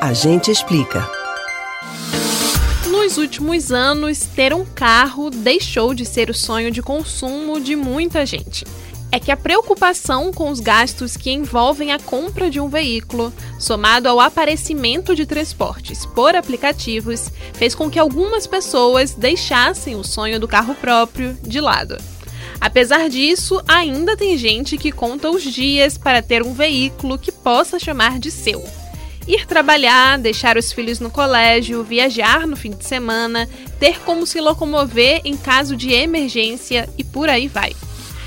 A gente explica. Nos últimos anos, ter um carro deixou de ser o sonho de consumo de muita gente. É que a preocupação com os gastos que envolvem a compra de um veículo, somado ao aparecimento de transportes por aplicativos, fez com que algumas pessoas deixassem o sonho do carro próprio de lado. Apesar disso, ainda tem gente que conta os dias para ter um veículo que possa chamar de seu. Ir trabalhar, deixar os filhos no colégio, viajar no fim de semana, ter como se locomover em caso de emergência e por aí vai.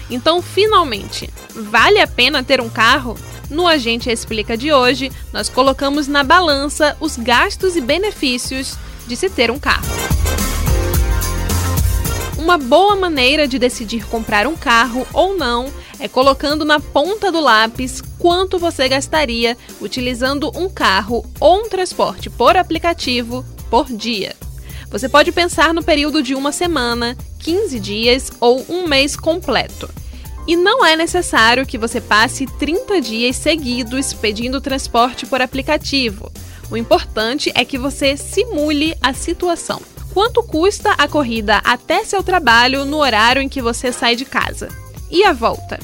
Então, finalmente, vale a pena ter um carro? No Agente Explica de hoje, nós colocamos na balança os gastos e benefícios de se ter um carro. Uma boa maneira de decidir comprar um carro ou não é colocando na ponta do lápis quanto você gastaria utilizando um carro ou um transporte por aplicativo por dia. Você pode pensar no período de uma semana, 15 dias ou um mês completo. E não é necessário que você passe 30 dias seguidos pedindo transporte por aplicativo. O importante é que você simule a situação. Quanto custa a corrida até seu trabalho no horário em que você sai de casa? E a volta?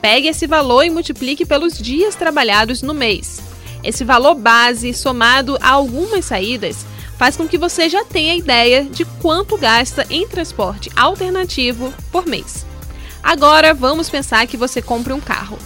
Pegue esse valor e multiplique pelos dias trabalhados no mês. Esse valor base, somado a algumas saídas, faz com que você já tenha ideia de quanto gasta em transporte alternativo por mês. Agora vamos pensar que você compre um carro.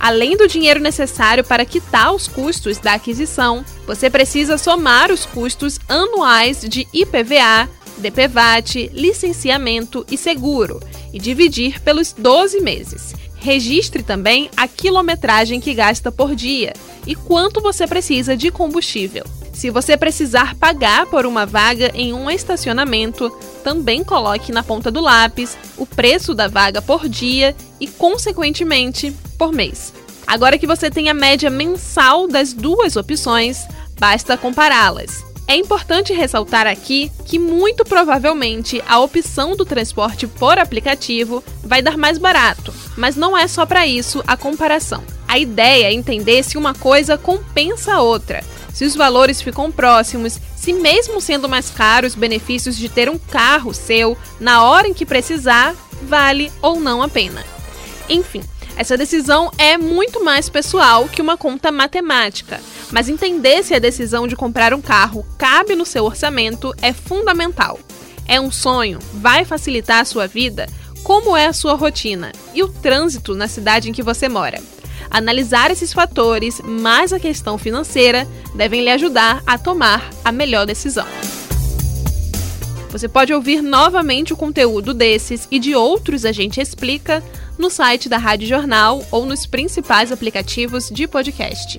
Além do dinheiro necessário para quitar os custos da aquisição, você precisa somar os custos anuais de IPVA, DPVAT, licenciamento e seguro e dividir pelos 12 meses. Registre também a quilometragem que gasta por dia e quanto você precisa de combustível. Se você precisar pagar por uma vaga em um estacionamento, também coloque na ponta do lápis o preço da vaga por dia e, consequentemente, por mês. Agora que você tem a média mensal das duas opções, basta compará-las. É importante ressaltar aqui que, muito provavelmente, a opção do transporte por aplicativo vai dar mais barato, mas não é só para isso a comparação. A ideia é entender se uma coisa compensa a outra, se os valores ficam próximos, se mesmo sendo mais caros os benefícios de ter um carro seu na hora em que precisar, vale ou não a pena. Enfim, essa decisão é muito mais pessoal que uma conta matemática, mas entender se a decisão de comprar um carro cabe no seu orçamento é fundamental. É um sonho? Vai facilitar a sua vida? Como é a sua rotina? E o trânsito na cidade em que você mora? Analisar esses fatores, mais a questão financeira, devem lhe ajudar a tomar a melhor decisão. Você pode ouvir novamente o conteúdo desses e de outros a gente explica no site da Rádio Jornal ou nos principais aplicativos de podcast: